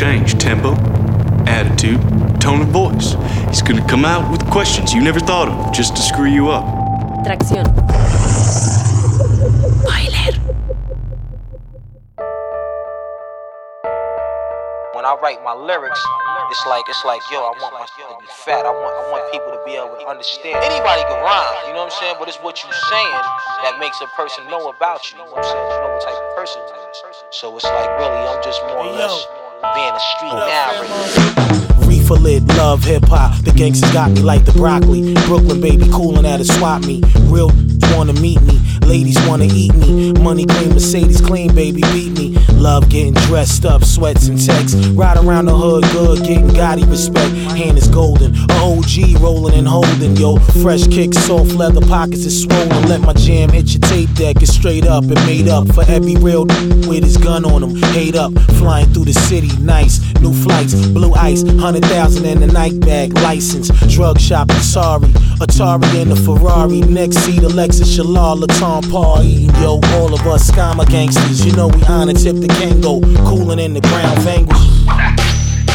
change tempo, attitude, tone of voice. He's gonna come out with questions you never thought of just to screw you up. Tracción. When I write my lyrics, it's like it's like yo, I want my shit to be fat. I want I want people to be able to understand. Anybody can rhyme, you know what I'm saying? But it's what you're saying that makes a person know about you. You know what I'm saying? You know what type of person you is. So it's like really, I'm just more or less being a street narrator. Reefer lit, love hip hop. The gangsters got me like the broccoli. Brooklyn baby coolin' at a swap me. Real wanna meet me. Ladies wanna eat me. Money clean, Mercedes clean, baby beat me. Love getting dressed up, sweats and texts. Ride around the hood good, getting Gotti respect. Hand is golden. A OG rolling and holding, yo. Fresh kicks, soft leather pockets is swollen. Let my jam hit your tape deck. It's straight up and made up for every real with his gun on him. Hate up, flying through the city, nice. New flights, blue ice, hundred thousand in the night bag, license. Drug shopping, sorry. Atari in the Ferrari, next seat, Alexa Shalal, Laton Paul yo. All of us scammer gangsters, you know we honor tip the Kango, cooling in the ground vanquish.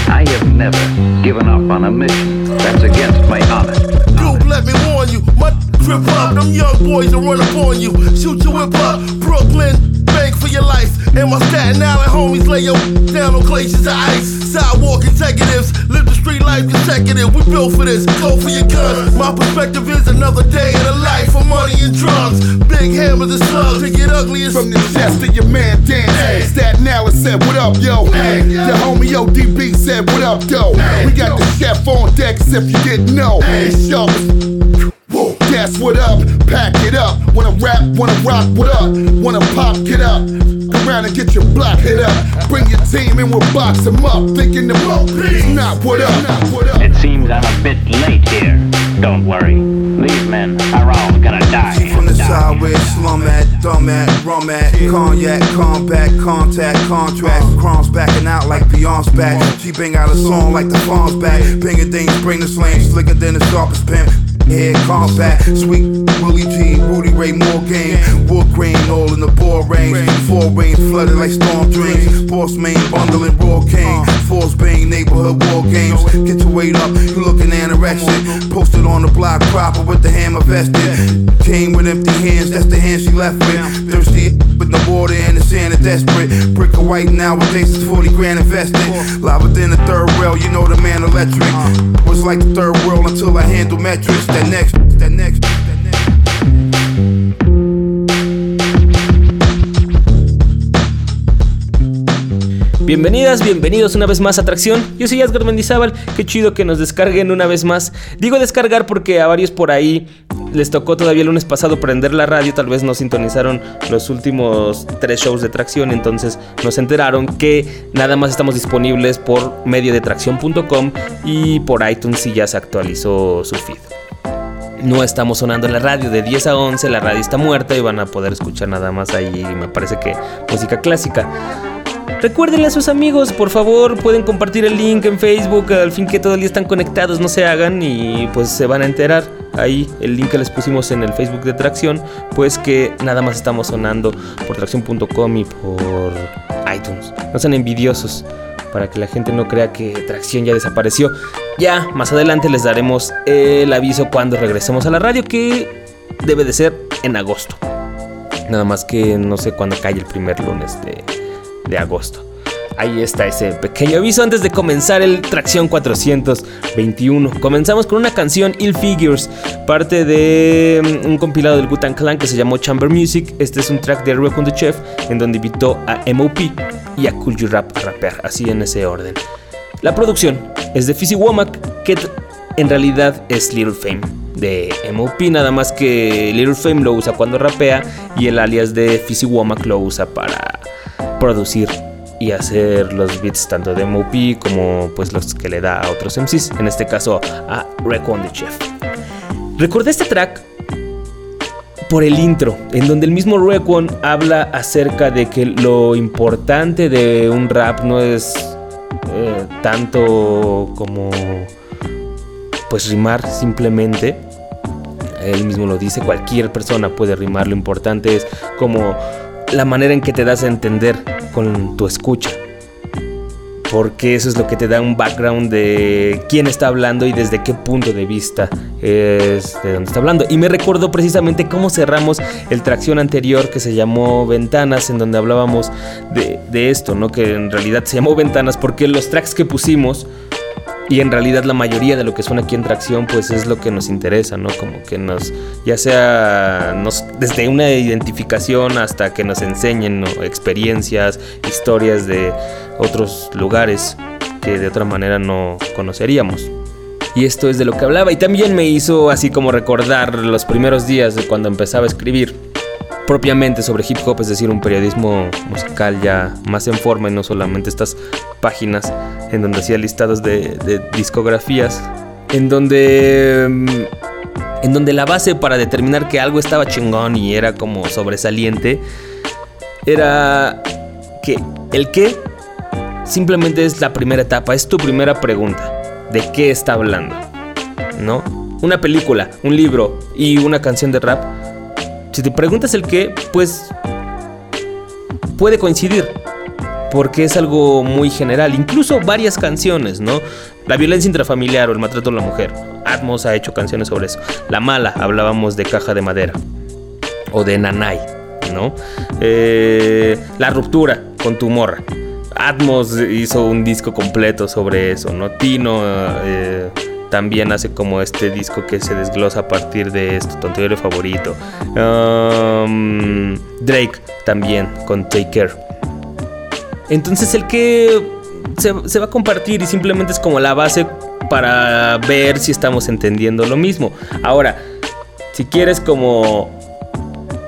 I have never given up on a mission that's against my honor. Dude, let me warn you, my grip up, them young boys will run up on you. Shoot your whip up, Brooklyn, bank for your life. And my Staten Island homies lay your down on glaciers of ice. Sidewalk executives, live the street life consecutive. We built for this, go for your guns. My perspective is another day in the life of money and drugs. Big hammers and slugs to get ugliest. From the chest to your man dance. Hey. Staten Island said, What up, yo? Hey. The homie ODB said, What up, though? We got the chef on deck, as if you didn't know. It's sharp Whoa, what up, pack it up. Wanna rap, wanna rock, what up? Wanna pop, get up. Come around and get your block hit up. Bring your team and we'll box them up. Thinking the mo, not what up, what up. It seems I'm a bit late here. Don't worry, these men are all gonna die. She from the Die. side where slum at, dumb at, rum at, cognac, combat, contact, contract, crumbs backing out like Beyonce back. She bang out a song like the phone's back. Banging things, bring the slang, slicker than the sharpest pen. Head combat, sweet Willie G, Rudy Ray Morgan, wood grain all in the ball range. Four rain flooded like storm drains. Boss main bundling raw cane. Force bang neighborhood war games. Get your weight up, you looking anorexic. Posted on the block proper with the hammer vested. Came with empty hands, that's the hand she left with. Thirsty with no water and the sand is desperate. Brick of white nowadays is 40 grand invested. Live within the third rail, you know the man electric. Was like the third world until I handle metrics. That next, that next. Bienvenidas, bienvenidos una vez más a Atracción. Yo soy Asgard Mendizábal. Qué chido que nos descarguen una vez más. Digo descargar porque a varios por ahí les tocó todavía el lunes pasado prender la radio. Tal vez no sintonizaron los últimos tres shows de Tracción. Entonces nos enteraron que nada más estamos disponibles por medio de tracción.com y por iTunes si ya se actualizó su feed. No estamos sonando en la radio de 10 a 11, la radio está muerta y van a poder escuchar nada más ahí, me parece que música clásica. Recuérdenle a sus amigos, por favor, pueden compartir el link en Facebook, al fin que todo están conectados, no se hagan y pues se van a enterar. Ahí el link que les pusimos en el Facebook de Tracción, pues que nada más estamos sonando por tracción.com y por iTunes. No sean envidiosos para que la gente no crea que Tracción ya desapareció. Ya, más adelante les daremos el aviso cuando regresemos a la radio, que debe de ser en agosto. Nada más que no sé cuándo cae el primer lunes de, de agosto. Ahí está ese pequeño aviso antes de comenzar el Tracción 421. Comenzamos con una canción Ill Figures, parte de mm, un compilado del Gutan Clan que se llamó Chamber Music. Este es un track de Rock on the Chef en donde invitó a MOP y a Cool You Rap a rapear, así en ese orden. La producción es de Fizzy Womack, que en realidad es Little Fame de MOP, nada más que Little Fame lo usa cuando rapea y el alias de Fizzy Womack lo usa para producir y hacer los beats tanto de MOP como pues los que le da a otros MCs, en este caso a Recon the Chef. Recordé este track por el intro, en donde el mismo Recon habla acerca de que lo importante de un rap no es eh, tanto como pues rimar simplemente. Él mismo lo dice, cualquier persona puede rimar, lo importante es como la manera en que te das a entender con tu escucha. porque eso es lo que te da un background de quién está hablando y desde qué punto de vista es de dónde está hablando. Y me recordó precisamente cómo cerramos el tracción anterior que se llamó Ventanas, en donde hablábamos de, de esto, ¿no? Que en realidad se llamó Ventanas porque los tracks que pusimos y en realidad la mayoría de lo que suena aquí en tracción pues es lo que nos interesa, ¿no? Como que nos, ya sea nos, desde una identificación hasta que nos enseñen experiencias, historias de otros lugares que de otra manera no conoceríamos. Y esto es de lo que hablaba y también me hizo así como recordar los primeros días de cuando empezaba a escribir propiamente sobre hip hop, es decir, un periodismo musical ya más en forma y no solamente estas páginas en donde hacía listados de, de discografías, en donde mm, en donde la base para determinar que algo estaba chingón y era como sobresaliente era que el qué simplemente es la primera etapa, es tu primera pregunta, ¿de qué está hablando? ¿No? Una película, un libro y una canción de rap si te preguntas el qué, pues puede coincidir. Porque es algo muy general. Incluso varias canciones, ¿no? La violencia intrafamiliar o el maltrato a la mujer. Atmos ha hecho canciones sobre eso. La mala, hablábamos de caja de madera. O de nanay, ¿no? Eh, la ruptura con tu morra. Atmos hizo un disco completo sobre eso, ¿no? Tino eh, también hace como este disco que se desglosa a partir de esto, tu anterior favorito. Um, Drake también con Take Care. Entonces el que se, se, va a compartir y simplemente es como la base para ver si estamos entendiendo lo mismo. Ahora, si quieres como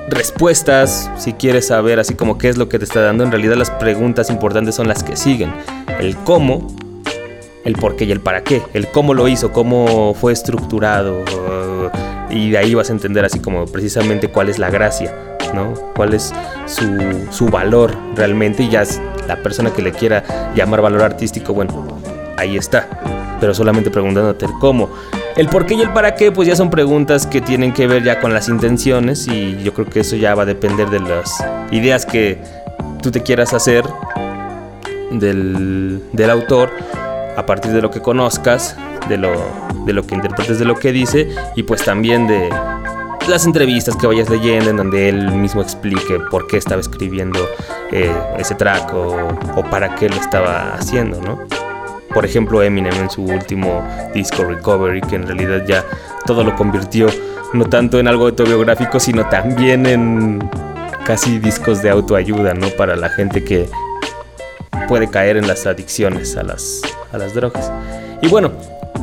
respuestas, si quieres saber así como qué es lo que te está dando, en realidad las preguntas importantes son las que siguen. El cómo, el por qué y el para qué, el cómo lo hizo, cómo fue estructurado, y de ahí vas a entender así como precisamente cuál es la gracia, ¿no? Cuál es su, su valor realmente, y ya la persona que le quiera llamar valor artístico, bueno, ahí está, pero solamente preguntándote el cómo. El por qué y el para qué, pues ya son preguntas que tienen que ver ya con las intenciones y yo creo que eso ya va a depender de las ideas que tú te quieras hacer del, del autor a partir de lo que conozcas, de lo, de lo que interpretes de lo que dice y pues también de las entrevistas que vayas leyendo en donde él mismo explique por qué estaba escribiendo eh, ese track o, o, para qué lo estaba haciendo, ¿no? Por ejemplo, Eminem en su último disco Recovery, que en realidad ya todo lo convirtió no tanto en algo autobiográfico, sino también en casi discos de autoayuda, ¿no? Para la gente que puede caer en las adicciones a las, a las drogas. Y bueno,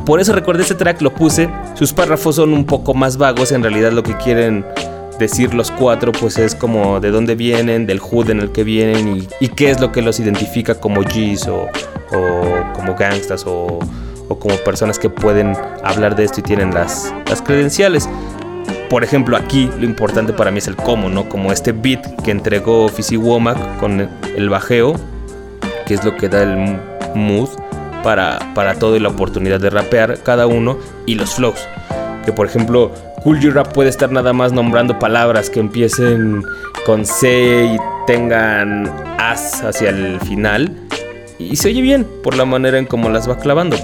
por eso recordé este track, lo puse. Sus párrafos son un poco más vagos, en realidad lo que quieren decir los cuatro pues es como de dónde vienen, del hood en el que vienen y, y qué es lo que los identifica como G's o, o como gangstas o, o, como personas que pueden hablar de esto y tienen las, las credenciales. Por ejemplo, aquí lo importante para mí es el cómo, ¿no? Como este beat que entregó Fizzy Womack con el bajeo, que es lo que da el mood para, para todo y la oportunidad de rapear cada uno y los flows. Que por ejemplo, Cool G Rap puede estar nada más nombrando palabras que empiecen con C y tengan as hacia el final. Y se oye bien por la manera en cómo las va clavando.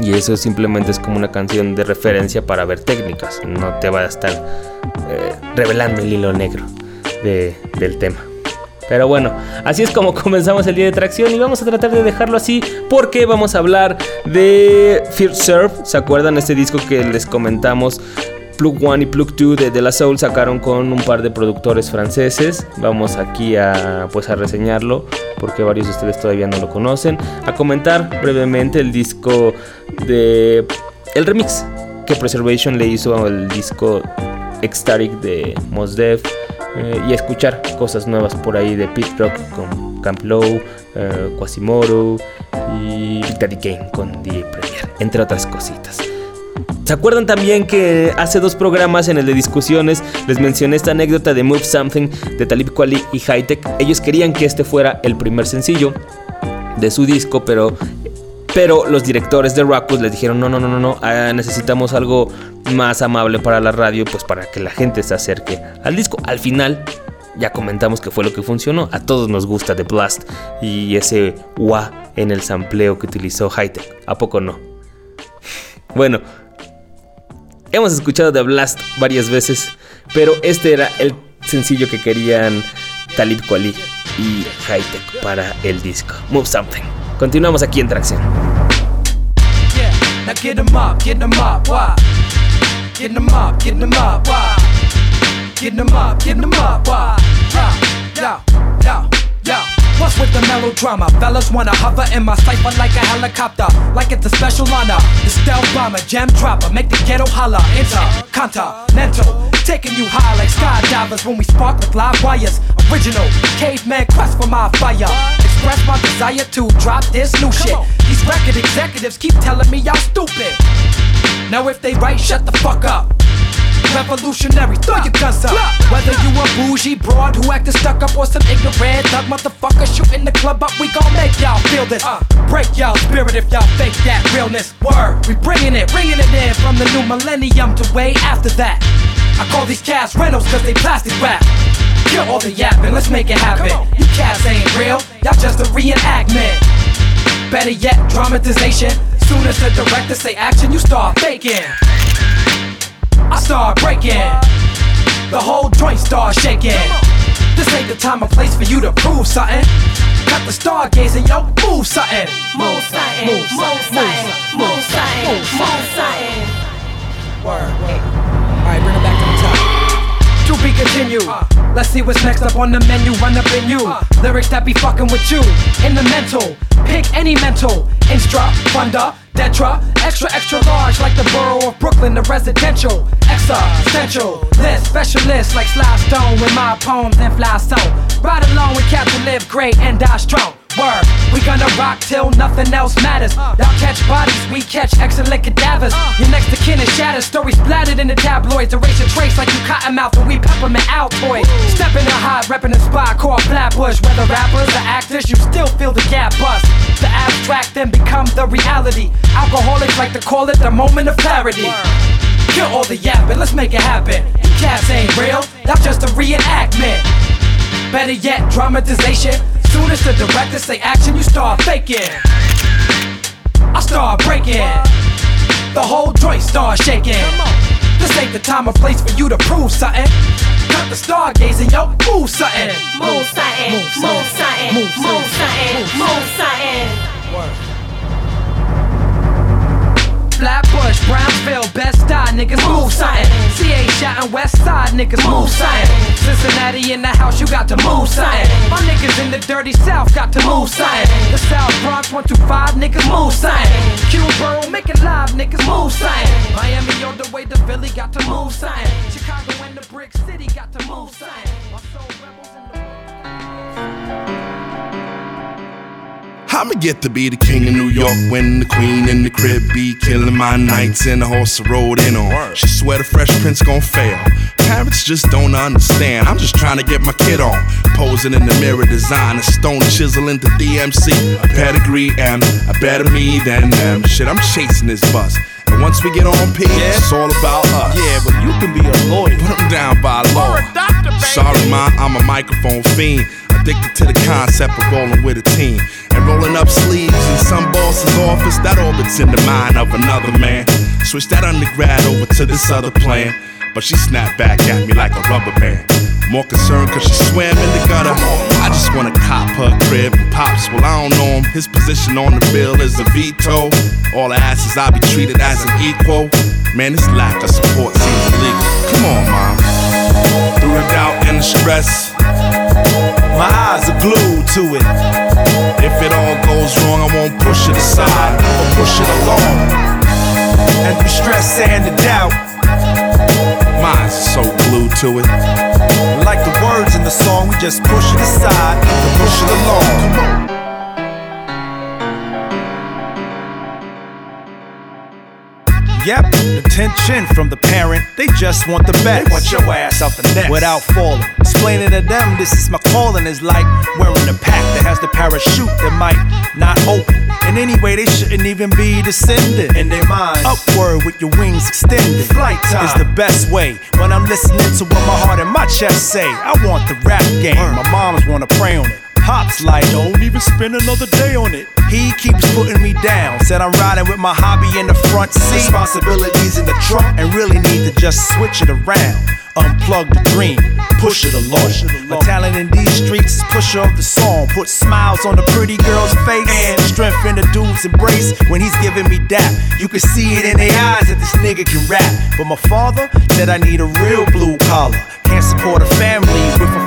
Y eso simplemente es como una canción de referencia para ver técnicas. No te va a estar eh, revelando el hilo negro de, del tema. Pero bueno, así es como comenzamos el día de tracción y vamos a tratar de dejarlo así porque vamos a hablar de Fear Surf. ¿Se acuerdan este disco que les comentamos? Plug One y Plug 2 de De La Soul sacaron con un par de productores franceses. Vamos aquí a pues a reseñarlo porque varios de ustedes todavía no lo conocen. A comentar brevemente el disco de el remix que Preservation le hizo al disco Ecstatic de Mos Def eh, y escuchar cosas nuevas por ahí de Pit Rock con Camp Low, eh, Quasimodo y Daddy Kane con DJ Premier, entre otras cositas. ¿Se acuerdan también que hace dos programas en el de discusiones les mencioné esta anécdota de Move Something de Talib Kweli y Hightech? Ellos querían que este fuera el primer sencillo de su disco, pero pero los directores de Rockus les dijeron, no, no, no, no, no, ah, necesitamos algo más amable para la radio, pues para que la gente se acerque al disco. Al final, ya comentamos que fue lo que funcionó. A todos nos gusta The Blast y ese wah en el sampleo que utilizó Hightech. ¿A poco no? Bueno, hemos escuchado The Blast varias veces, pero este era el sencillo que querían Talib Kweli y Hightech para el disco. Move Something. Continuamos aquí en Tracción. Yeah, now get 'em up, get 'em up, why? Get 'em up, get 'em up, why? Get 'em up, get 'em up, why? Yo, yo, yo, yo. What's with the melodrama? Fellas wanna hover in my cipher like a helicopter, like it's a special honor. The stealth bomber, jam dropper, make the ghetto holler. Intercontinental, taking you high like skydivers when we spark with live wires. Original caveman quest for my fire. Express my desire to drop this new shit. These record executives keep telling me y'all stupid. Now if they right, shut the fuck up. Revolutionary, throw your guns up. Whether you a bougie broad who acted stuck up or some ignorant thug motherfucker shooting the club up, we gon' make y'all feel this. Uh, break y'all spirit if y'all fake that realness. Word, we bringing it, bringing it in from the new millennium to way after that. I call these cats rentals cause they plastic wrap. Kill all the yapping, let's make it happen. You cats ain't real, y'all just a reenactment. Better yet, dramatization. Soon as the director say action, you start faking. I start breaking. The whole joint start shaking. This ain't the time or place for you to prove something. Got the stargazing, yo, move something. Move something, move something, move something, move something. Word, word. Alright, bring it back Let's see what's next up on the menu. Run up in you. Lyrics that be fucking with you. In the mental. Pick any mental. Instra, funda, detra. Extra, extra large like the borough of Brooklyn, the residential. Existential. List, specialist like Sly Stone with my poems and fly so. Ride along with Captain live great and die strong. Word, we gonna rock till nothing else matters. Y'all catch bodies, we catch excellent cadavers. Uh. Your next to kin is shattered, stories splattered in the tabloids. Erase your trace like you cotton mouth and we peppermint Altoid. Stepping a high, repping a spot called Flatbush. Whether rappers or actors, you still feel the gap bust. The abstract then become the reality. Alcoholics like to call it the moment of clarity. Kill all the yapping, let's make it happen. You cats ain't real, that's just a reenactment. Better yet, dramatization. Soon as the director say action, you start faking. I start breaking. The whole joint start shaking. This ain't the time or place for you to prove something. Cut the stargazing, yo, move something. Move something, move something, move something, move something. Flatbush, Brownsville, Best Eye, niggas move something. CA shot and West Side, niggas move something. Cincinnati in the house, you got to move something. My niggas in the dirty South got to move something. The South Bronx 125, niggas move something. Q Borough, make it live, niggas move something. Miami on the way to Philly, got to move something. Chicago and the Brick City, got to move something. My soul rebels in the I'ma get to be the king of New York when the queen in the crib be killing my nights in the horse I rode in on. She swear the Fresh Prince gon' fail. Parents just don't understand. I'm just trying to get my kid on. Posing in the mirror, design a stone chisel into DMC. A pedigree and a better me than them. Shit, I'm chasing this bus. And once we get on P, it's all about us. Yeah, but you can be a lawyer. Put 'em down by law. Sorry, ma, I'm a microphone fiend. Addicted to the concept of rolling with a team. And rolling up sleeves in some boss's office that orbits in the mind of another man. Switch that undergrad over to this other plan. But she snapped back at me like a rubber band. More concerned cause she swam in the gutter. I just wanna cop her crib and pops. Well, I don't know him. His position on the bill is a veto. All ask is I be treated as an equal. Man, this lack of support seems illegal. Come on, mom. Through the doubt and the stress. My eyes are glued to it. If it all goes wrong, I won't push it aside or push it along. And through stress and the doubt, my eyes are so glued to it. Like the words in the song, we just push it aside and push it along. Yep, attention from the parent. They just want the best. They want your ass out the nest. Without falling. Explaining to them this is my calling is like wearing a pack that has the parachute that might not open. And anyway, they shouldn't even be descending. In their minds. Upward with your wings extended. Flight time. Is the best way. When I'm listening to what my heart and my chest say. I want the rap game. Uh. My moms wanna pray on it. Pops like, don't even spend another day on it. He keeps putting me down. Said I'm riding with my hobby in the front seat. Responsibilities in the trunk. And really need to just switch it around. Unplug the dream, push it along. My talent in these streets is pusher of the song. Put smiles on the pretty girl's face and strength in the dude's embrace when he's giving me dap. You can see it in their eyes that this nigga can rap. But my father said I need a real blue collar. Can't support a family with a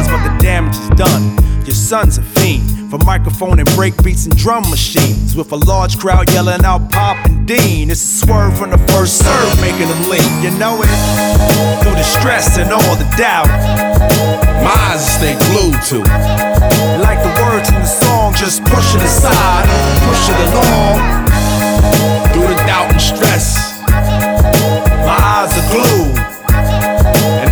dollars, but the damage is done. Your son's a fiend for microphone and break beats and drum machines. With a large crowd yelling out Pop and Dean. It's a swerve from the first serve, making them lean. You know it? Through the stress and all the doubt. My eyes stay glued to. Like the words in the song, just push it aside, push it along. Through the doubt and stress. My eyes are glued.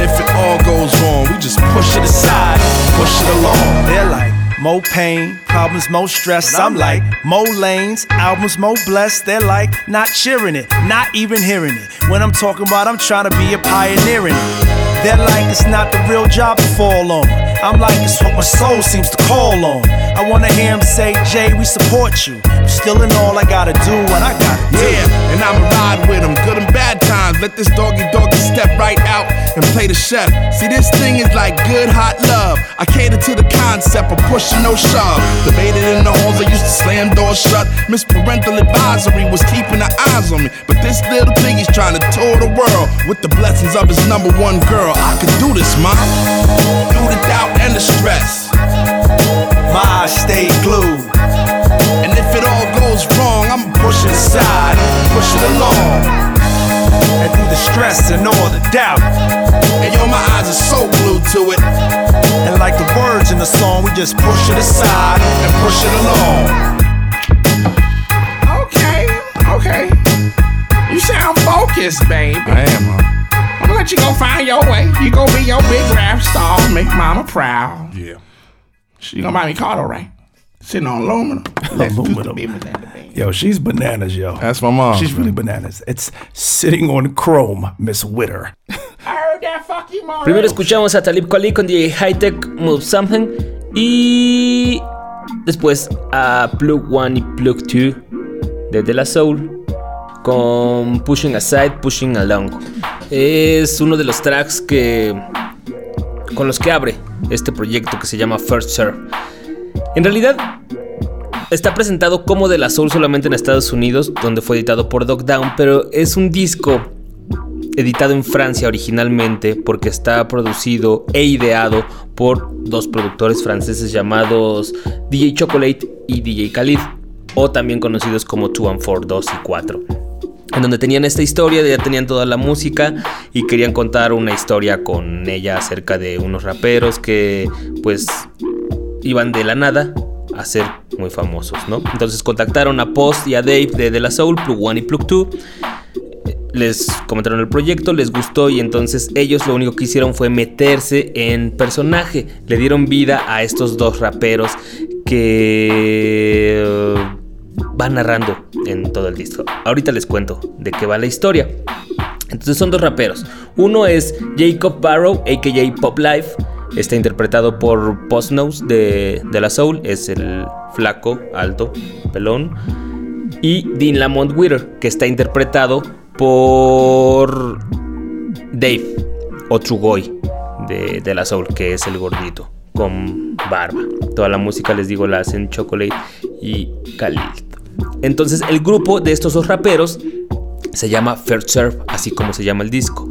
If it all goes wrong, we just push it aside, push it along. They're like, more pain, problems, more stress. I'm like, more lanes, albums, more blessed. They're like, not cheering it, not even hearing it. When I'm talking about, I'm trying to be a pioneer in it. They're like, it's not the real job to fall on. I'm like, it's what my soul seems to call on. I wanna hear him say, Jay, we support you. I'm still in all I gotta do what I gotta do. Yeah, and I'ma ride with him, good and bad times. Let this doggy doggy step right out and play the chef. See, this thing is like good hot love. I cater to the concept of pushing no shove. Debated in the halls, I used to slam doors shut. Miss Parental Advisory was keeping her eyes on me. But this little piggy's trying to tour the world with the blessings of his number one girl. I could do this, mom. Through the doubt and the stress. My eyes stay glued. And if it all goes wrong, I'ma push it aside, push it along. And through the stress and all the doubt. And yo, my eyes are so glued to it. And like the words in the song, we just push it aside and push it along. Okay, okay. You sound focused, baby. I am, huh? I'm gonna let you go find your way. You go be your big rap star, make mama proud. Yeah. She gonna buy me car, right? Sitting on aluminum. Aluminum. Yo, she's bananas, yo. That's my mom. She's really bananas. It's sitting on chrome, Miss Witter. Primero escuchamos a Talib Kweli con DJ Hightech Move Something y después a Plug One y Plug Two de De La Soul con Pushing Aside, Pushing Along. Es uno de los tracks que con los que abre este proyecto que se llama First Serve. En realidad está presentado como De La Soul solamente en Estados Unidos, donde fue editado por Dog Down, pero es un disco editado en Francia originalmente porque está producido e ideado por dos productores franceses llamados DJ Chocolate y DJ Khalid, o también conocidos como 2 and 4, 2 y 4. En donde tenían esta historia, ya tenían toda la música y querían contar una historia con ella acerca de unos raperos que pues iban de la nada a ser muy famosos, ¿no? Entonces contactaron a Post y a Dave de De La Soul, Plug One y Plug Two les comentaron el proyecto, les gustó y entonces ellos lo único que hicieron fue meterse en personaje. Le dieron vida a estos dos raperos que eh, van narrando en todo el disco. Ahorita les cuento de qué va la historia. Entonces son dos raperos. Uno es Jacob Barrow, a.k.a. Pop Life. Está interpretado por Post Nose de, de la Soul. Es el flaco, alto, pelón. Y Dean Lamont Witter, que está interpretado por Dave o Trugoy de, de la Soul, que es el gordito con barba. Toda la música, les digo, la hacen Chocolate y Khalid. Entonces, el grupo de estos dos raperos se llama First Serve, así como se llama el disco.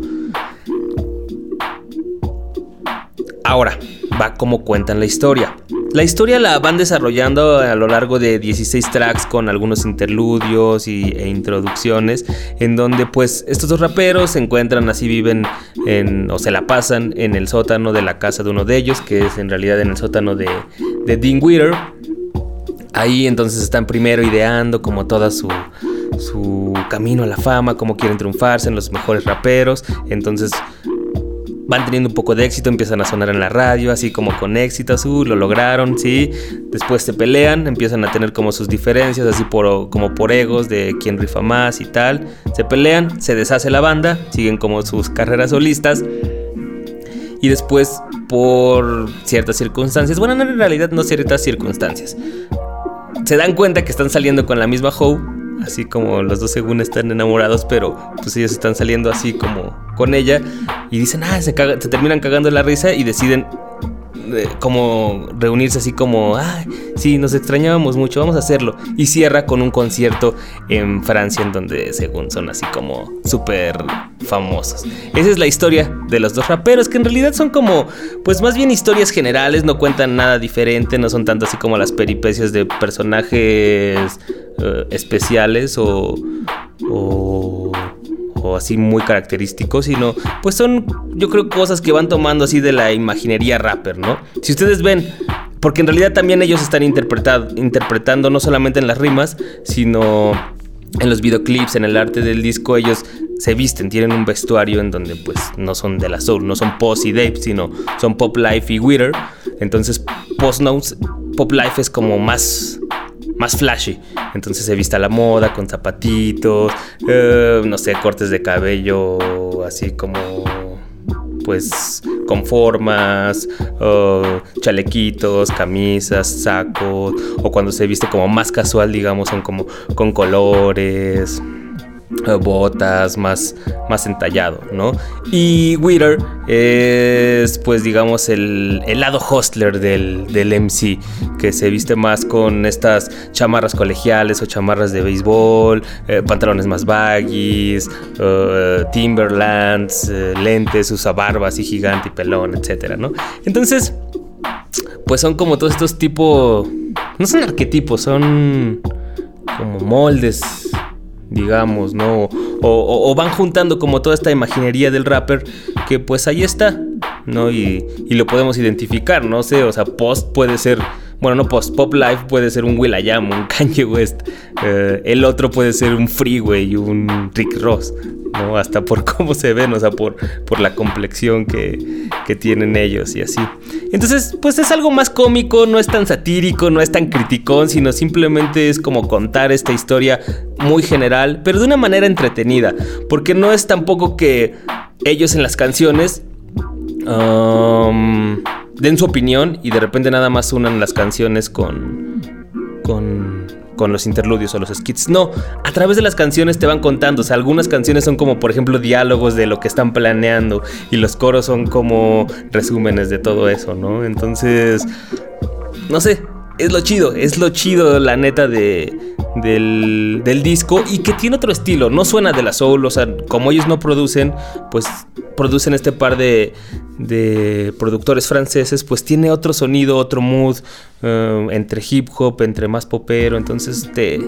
Ahora, va como cuentan la historia. La historia la van desarrollando a lo largo de 16 tracks con algunos interludios y, e introducciones en donde pues estos dos raperos se encuentran así viven en, o se la pasan en el sótano de la casa de uno de ellos que es en realidad en el sótano de, de Dean Witter Ahí entonces están primero ideando como toda su, su camino a la fama, cómo quieren triunfar, ser los mejores raperos. Entonces van teniendo un poco de éxito, empiezan a sonar en la radio, así como con éxito, uh, lo lograron, sí. Después se pelean, empiezan a tener como sus diferencias, así por, como por egos de quién rifa más y tal. Se pelean, se deshace la banda, siguen como sus carreras solistas. Y después, por ciertas circunstancias, bueno, no, en realidad no ciertas circunstancias, se dan cuenta que están saliendo con la misma Howe así como los dos según están enamorados, pero pues ellos están saliendo así como con ella y dicen, ah, se, se terminan cagando la risa y deciden como reunirse así como, ah, sí, nos extrañábamos mucho, vamos a hacerlo. Y cierra con un concierto en Francia en donde según son así como súper famosos. Esa es la historia de los dos raperos que en realidad son como, pues más bien historias generales, no cuentan nada diferente, no son tanto así como las peripecias de personajes eh, especiales o, o, o así muy característicos, sino pues son yo creo cosas que van tomando así de la imaginería rapper, ¿no? Si ustedes ven, porque en realidad también ellos están interpretando no solamente en las rimas, sino en los videoclips, en el arte del disco, ellos se visten, tienen un vestuario en donde pues no son de la soul, no son Post y Dave, sino son Pop Life y Witter. Entonces Post Notes, Pop Life es como más más flashy. Entonces se viste a la moda con zapatitos, eh, no sé, cortes de cabello así como pues con formas, eh, chalequitos, camisas, sacos, o cuando se viste como más casual, digamos, son como con colores, botas, más, más entallado, ¿no? Y Witter es, pues, digamos, el, el lado hostler del, del MC, que se viste más con estas chamarras colegiales o chamarras de béisbol, eh, pantalones más baggies, eh, Timberlands, eh, lentes, usa barba así gigante y pelón, etcétera, ¿no? Entonces, pues son como todos estos tipos, no son arquetipos, son como moldes digamos, ¿no? O, van juntando como toda esta imaginería del rapper que pues ahí está, ¿no? Y, y lo podemos identificar, no sé, o sea, Post puede ser, bueno, no Post, Pop Life puede ser un Will.i.am, un Kanye West, eh, el otro puede ser un Freeway, un Rick Ross, ¿no? Hasta por cómo se ven, o sea, por, por la complexión que, que tienen ellos y así. Entonces, pues es algo más cómico, no es tan satírico, no es tan criticón, sino simplemente es como contar esta historia muy general, pero de una manera entretenida, porque no es tampoco que ellos en las canciones um, den su opinión y de repente nada más unan las canciones con, con, con los interludios o los skits. No, a través de las canciones te van contando. O sea, algunas canciones son como, por ejemplo, diálogos de lo que están planeando y los coros son como resúmenes de todo eso, ¿no? Entonces, no sé, es lo chido, es lo chido, la neta, de, del, del disco y que tiene otro estilo. No suena de la soul, o sea, como ellos no producen, pues producen este par de, de productores franceses, pues tiene otro sonido, otro mood, eh, entre hip hop, entre más popero, entonces te,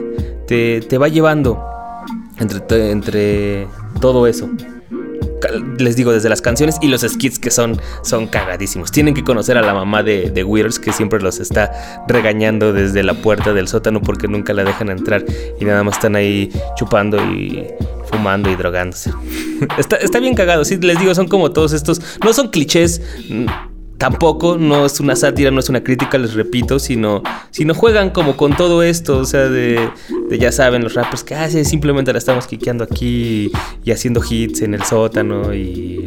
te, te va llevando entre, entre todo eso. Les digo, desde las canciones y los skits que son, son cagadísimos. Tienen que conocer a la mamá de, de que siempre los está regañando desde la puerta del sótano porque nunca la dejan entrar y nada más están ahí chupando y fumando y drogándose. está, está bien cagado, sí, les digo, son como todos estos, no son clichés. Tampoco, no es una sátira, no es una crítica, les repito, sino, sino juegan como con todo esto, o sea, de, de ya saben los rappers que ah, sí, simplemente la estamos quiqueando aquí y haciendo hits en el sótano y,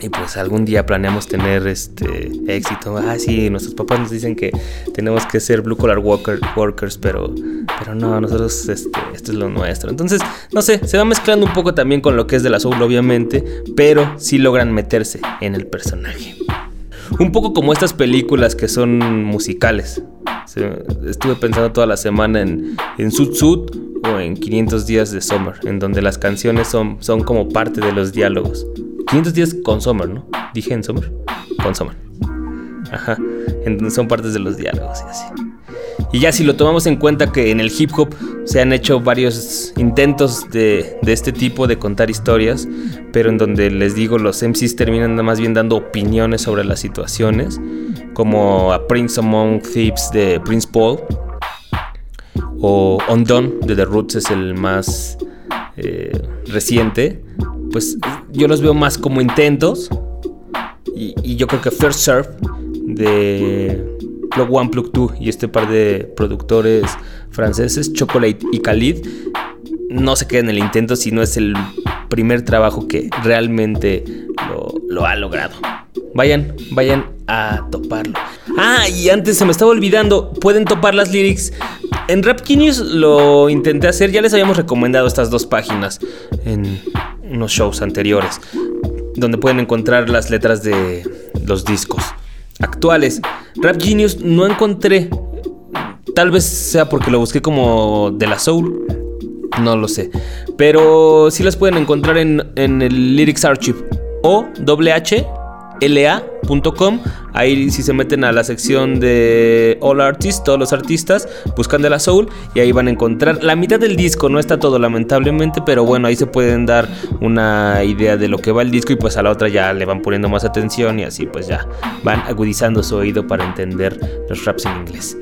y pues algún día planeamos tener este éxito. Ah, sí, nuestros papás nos dicen que tenemos que ser blue collar worker- workers, pero, pero no, nosotros este, esto es lo nuestro. Entonces, no sé, se va mezclando un poco también con lo que es de la soul, obviamente, pero sí logran meterse en el personaje. Un poco como estas películas que son musicales. Estuve pensando toda la semana en, en Sud Sud o en 500 días de Summer, en donde las canciones son, son como parte de los diálogos. 500 días con Summer, ¿no? Dije en Summer. Con Summer. Ajá. En donde son partes de los diálogos y así. Y ya si lo tomamos en cuenta que en el hip hop se han hecho varios intentos de, de este tipo de contar historias, pero en donde les digo los MCs terminan más bien dando opiniones sobre las situaciones, como a Prince Among Thieves de Prince Paul, o Undone de The Roots es el más eh, reciente, pues yo los veo más como intentos. Y, y yo creo que First Serve de Plug One, Plug Two y este par de productores franceses, Chocolate y Khalid, no se queda en el intento, sino es el primer trabajo que realmente lo, ha logrado. Vayan, vayan a toparlo. Ah, y antes se me estaba olvidando, pueden topar las lyrics. En Rap Genius lo intenté hacer, ya les habíamos recomendado estas dos páginas en unos shows anteriores, donde pueden encontrar las letras de los discos actuales. Rap Genius no encontré, tal vez sea porque lo busqué como de la Soul, no lo sé, pero sí las pueden encontrar en, en el Lyrics Archive o H la.com. Ahí si se meten a la sección de All Artists, todos los artistas, buscan de la Soul y ahí van a encontrar la mitad del disco, no está todo lamentablemente, pero bueno, ahí se pueden dar una idea de lo que va el disco y pues a la otra ya le van poniendo más atención y así pues ya van agudizando su oído para entender los raps en inglés.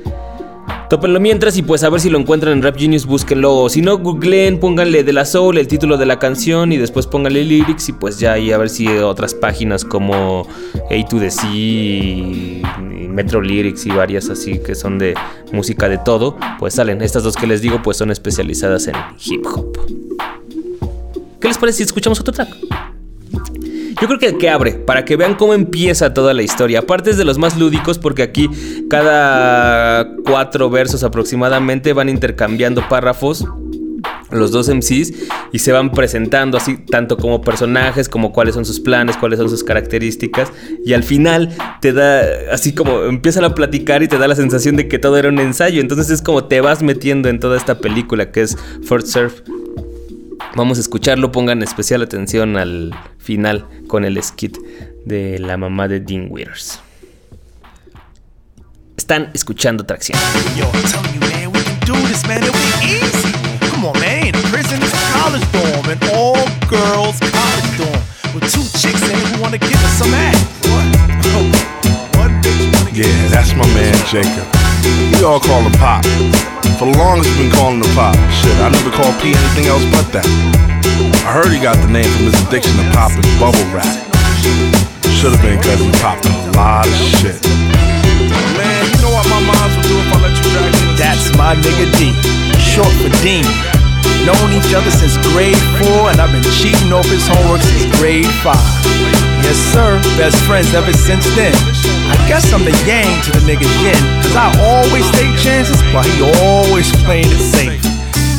Tópenlo mientras y pues a ver si lo encuentran en Rap Genius, búsquenlo. O si no, googleen, pónganle de la soul, el título de la canción y después pónganle lyrics y pues ya ahí a ver si otras páginas como A to the Sea y Metro Lyrics y varias así que son de música de todo, pues salen. Estas dos que les digo pues son especializadas en hip hop. ¿Qué les parece si escuchamos otro track? Yo creo que el que abre, para que vean cómo empieza toda la historia. Aparte es de los más lúdicos porque aquí cada cuatro versos aproximadamente van intercambiando párrafos los dos MCs y se van presentando así tanto como personajes como cuáles son sus planes, cuáles son sus características y al final te da así como empiezan a platicar y te da la sensación de que todo era un ensayo, entonces es como te vas metiendo en toda esta película que es First Surf. Vamos a escucharlo, pongan especial atención al final con el skit de la mamá de Dean Withers. Están escuchando tracción. Yeah, that's my man Jacob. We all call him Pop. For the longest, we've been calling him Pop. Shit, I never called P anything else but that. I heard he got the name from his addiction to pop and bubble wrap. Should have been because he popped a lot of shit. Man, you know what my moms would do if I let you drag me? That's my nigga D, short for Dean. Known each other since grade four, and I've been cheating off his homework since grade five. Yes, sir, best friends ever since then. Guess I'm the yang to the nigga yin, cause I always take chances, but he always playing it safe.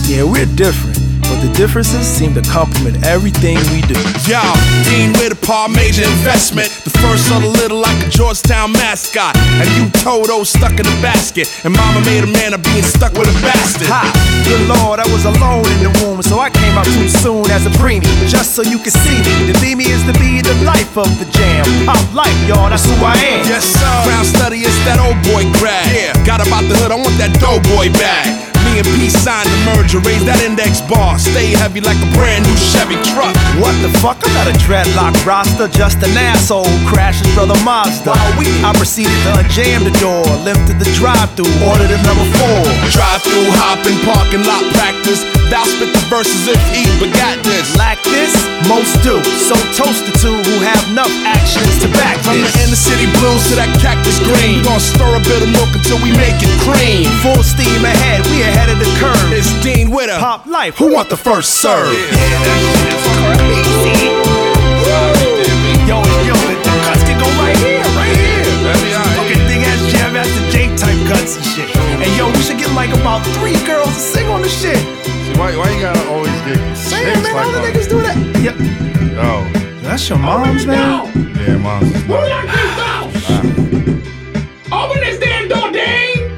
Yeah, we're different, but the differences seem to complement everything we do. Yo, Dean with a par major investment. The first of the little like a Georgetown mascot. And you Toto stuck in the basket. And mama made a man of being stuck with a bastard. Ha! Good lord, I was alone in the womb, so I came out too soon as a preemie. Just so you can see me. To be me is to be the life of the jam. Pop life, y'all, that's who I am. Yes, sir. Crown study is that old boy grad. Yeah. Got about the hood, I want that doughboy bag. And P signed the merger, raise that index bar. Stay heavy like a brand new Chevy truck. What the fuck? I'm not a dreadlock roster, just an asshole crashes brother Mazda. I proceeded to unjam the door, lifted the drive-through, ordered a number four. Drive through, hopping, parking lot practice. Thou spit the verses if he begat this. Lack this, most do. So toast the two who have enough actions to back From this. the inner city blues to that cactus green. We gon' stir a bit of milk until we make it cream. Full steam ahead, we ahead of the curve. It's Dean Witter. Pop life. Who want the first serve? It's crazy. Yo, yo, the, the cuts can go right here, right here. Fucking big ass jam after J type cuts and shit. And yo, we should get like about three girls to sing on the shit. Why, why you gotta always get Say it, man, all the niggas do that. Yep. Oh, That's your mom's, man. yeah, mom's. Who locked this door? Open this damn door, Dane!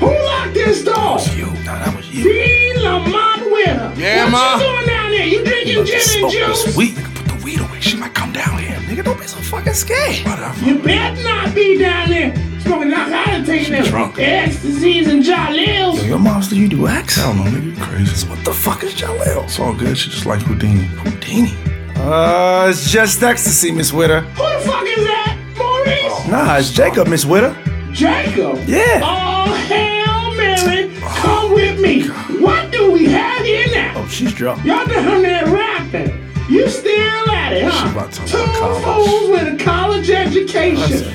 Who locked this door? That was You, nah, that was you. Dean Lamont Winter. Yeah, mom. what Ma. you doing down there? You drinking gin and Smoke juice? this weed. Nigga, put the weed away. She might come down here. Nigga, don't be so fucking scared. Whatever. You better not be down there smoking narcotics, taking them drunk. ecstasies and jalils. Yo, your mom's do you do X? I don't know, nigga, you crazy. So what the fuck is Jaleel? It's all good. She just likes Houdini. Houdini. Uh, it's just ecstasy, Miss Witter. Who the fuck is that? Maurice? Nah, it's Jacob, Miss Witter. Jacob? Yeah. Oh, hell, Mary, come with me. What do we have here now? Oh, she's drunk. Y'all down there rapping. You still at it, huh? Two fools with a college education.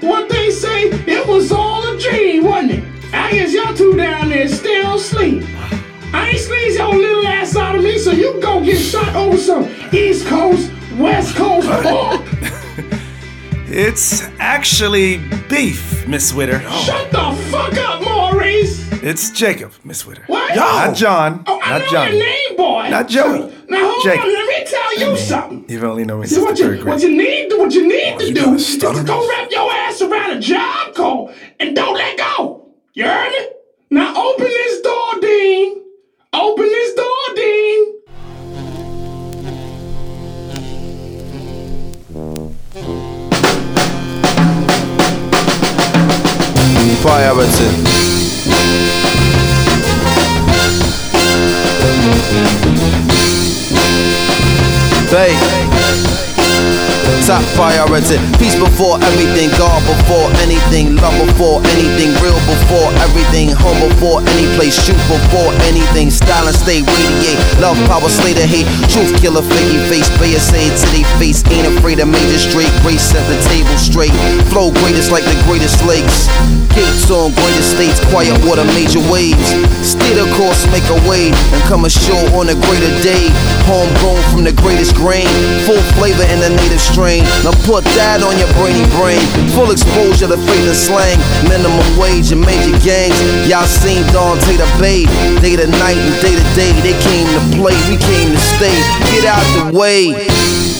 What they say, it was all a dream, wasn't it? I guess y'all two down there still asleep. I ain't squeeze your little ass out of me, so you go get shot over some East Coast, West Coast, or It's actually beef, Miss Witter. shut the fuck up, Maurice. It's Jacob, Miss Witter. What? Not John. Oh, I not know Johnny. your name, boy. Not Joey. Now hold Jacob. on, let me tell you something. You've only known me since the what you, third what grade. you need, what you need oh, to do is to go wrap your ass around a job call and don't let go. You heard me? Now open this door, Dean. Open this door, Dean. Priority. 对。Top priority. Peace before everything. God before anything. Love before anything. Real before everything. Home before any place. Shoot before anything. Style and stay radiate. Love power, slay the hate. Truth killer, figgy face. Bay say to they face. Ain't afraid of major straight. Grace set the table straight. Flow greatest like the greatest lakes. Gates on greatest states. Quiet water, major waves. Steer the course, make a way. And come ashore on a greater day. Homegrown from the greatest grain. Full flavor in the native strain. Now put that on your brainy brain. Full exposure to fate and slang. Minimum wage and major gangs. Y'all seen Dante the Bay. Day to night and day to day. They came to play, we came to stay. Get out the way.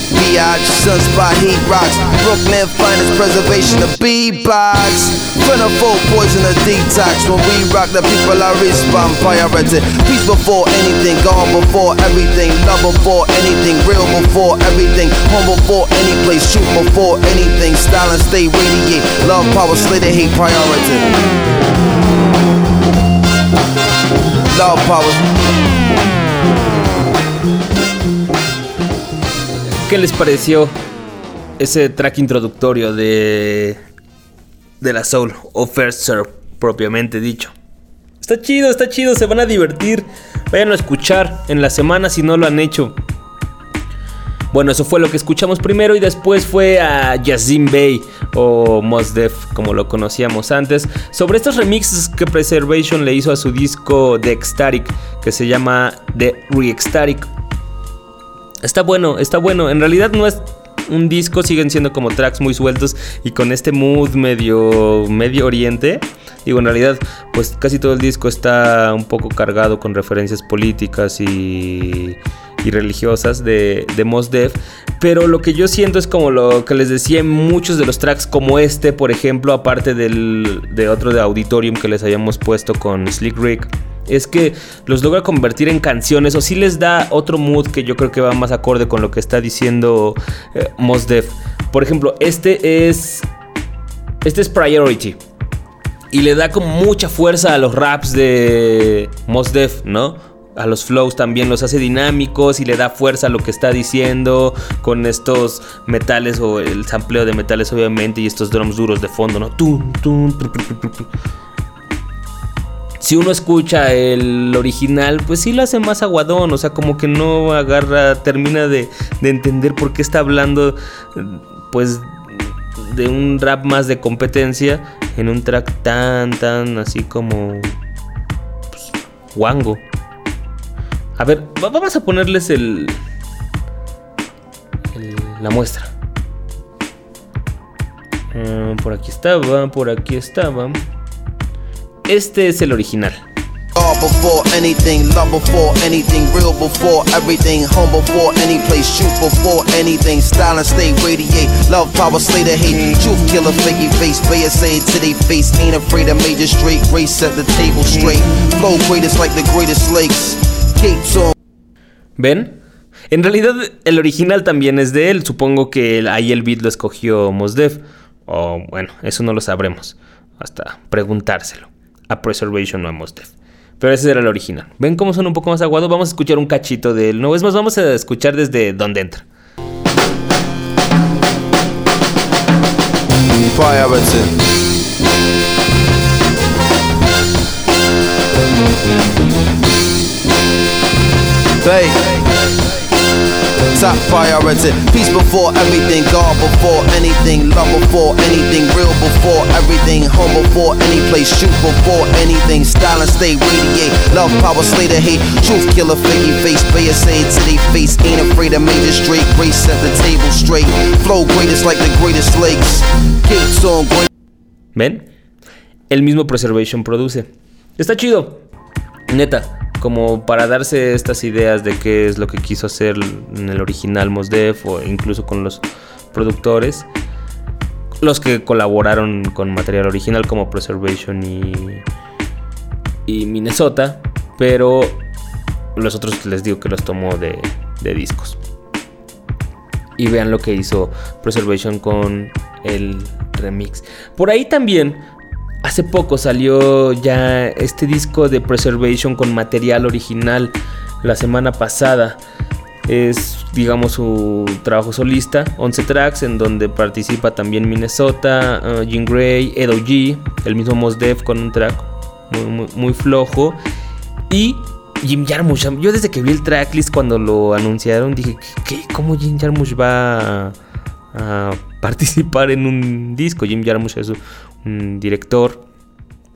Biatch, sunspot, heat rocks. Brooklyn finest preservation of B-box. Plentiful poison of detox. When we rock, the people are respond priority. Peace before anything, God before everything. Love before anything, real before everything. Home before any place, shoot before anything. Style and stay radiate. Love, power, slay the hate priority. Love, power. ¿Qué les pareció ese track introductorio de de la Soul o First Serve propiamente dicho? Está chido, está chido, se van a divertir. Vayan a escuchar en la semana si no lo han hecho. Bueno, eso fue lo que escuchamos primero y después fue a Yazim Bey o Mos Def como lo conocíamos antes sobre estos remixes que Preservation le hizo a su disco The Ecstatic que se llama The Re-Ecstatic. Está bueno, está bueno. En realidad no es un disco, siguen siendo como tracks muy sueltos y con este mood medio medio oriente. Digo, en realidad, pues casi todo el disco está un poco cargado con referencias políticas y, y religiosas de, de Mos Def. Pero lo que yo siento es como lo que les decía en muchos de los tracks, como este, por ejemplo, aparte del, de otro de Auditorium que les habíamos puesto con Slick Rick es que los logra convertir en canciones o si les da otro mood que yo creo que va más acorde con lo que está diciendo eh, Mos Def. Por ejemplo, este es este es Priority y le da como mucha fuerza a los raps de Mos Def, ¿no? A los flows también los hace dinámicos y le da fuerza a lo que está diciendo con estos metales o el sampleo de metales obviamente y estos drums duros de fondo, ¿no? Tum, tum, si uno escucha el original, pues sí lo hace más aguadón, o sea, como que no agarra, termina de, de, entender por qué está hablando, pues, de un rap más de competencia en un track tan, tan así como, pues, guango. A ver, vamos a ponerles el, la muestra. Uh, por aquí estaba, por aquí estaba. Este es el original. Before anything, love before anything, real before everything, home before any place, shoot before anything, style and stay radiate, love power, slay the hate, truth killer, figgy face, bay say to they face, ain't afraid of major straight, race set the table straight, flow greatest like the greatest lakes. ¿Ven? En realidad el original también es de él, supongo que ahí el beat lo escogió Mos Def, o bueno, eso no lo sabremos, hasta preguntárselo a Preservation o a Mos Def. Pero ese era el original. ¿Ven cómo son un poco más aguado? Vamos a escuchar un cachito de él. No, es más, vamos a escuchar desde donde entra. Priority. Hey. Top priority. Peace before everything. God before anything. Love before anything. Real before everything. Home before any place. Shoot before anything. Style and stay radiate. Love power slay the hate. Truth killer figgy face. Pay say to they face. Ain't afraid of major straight. Grace set the table straight. Flow greatest like the greatest lakes. Gates on great. ¿Ven? El mismo Preservation produce. Está chido. Neta. Como para darse estas ideas de qué es lo que quiso hacer en el original Mos Def o incluso con los productores. Los que colaboraron con material original como Preservation y, y Minnesota. Pero los otros les digo que los tomó de, de discos. Y vean lo que hizo Preservation con el remix. Por ahí también Hace poco salió ya este disco de Preservation con material original la semana pasada. Es, digamos, su trabajo solista, 11 tracks, en donde participa también Minnesota, uh, Jean Grey, Edo G, el mismo Mos Def con un track muy, flojo. Y Jim Jarmusch. Yo desde que vi el tracklist cuando lo anunciaron dije, ¿qué? ¿Cómo Jim Jarmusch va a, a participar en un disco? Jim Jarmusch es director,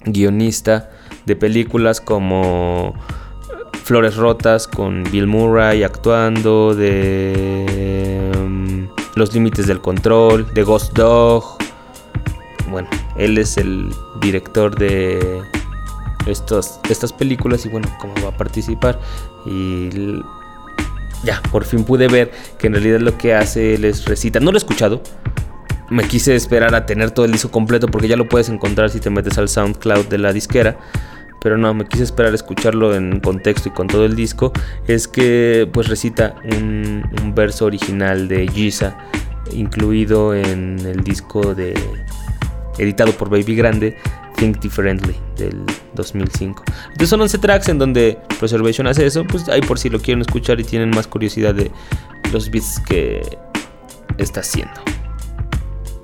guionista de películas como Flores Rotas con Bill Murray actuando, de um, Los Límites del Control, de Ghost Dog. Bueno, él es el director de estos, estas películas y bueno, cómo va a participar. Y ya, por fin pude ver que en realidad lo que hace él es recita. No lo he escuchado, me quise esperar a tener todo el disco completo porque ya lo puedes encontrar si te metes al SoundCloud de la disquera. Pero no, me quise esperar a escucharlo en contexto y con todo el disco. Es que pues recita un, verso original de Giza, incluido en el disco de editado por Baby Grande, Think Differently, del 2005. Entonces son 11 tracks en donde Preservation hace eso. Pues ahí por si lo quieren escuchar y tienen más curiosidad de los beats que está haciendo.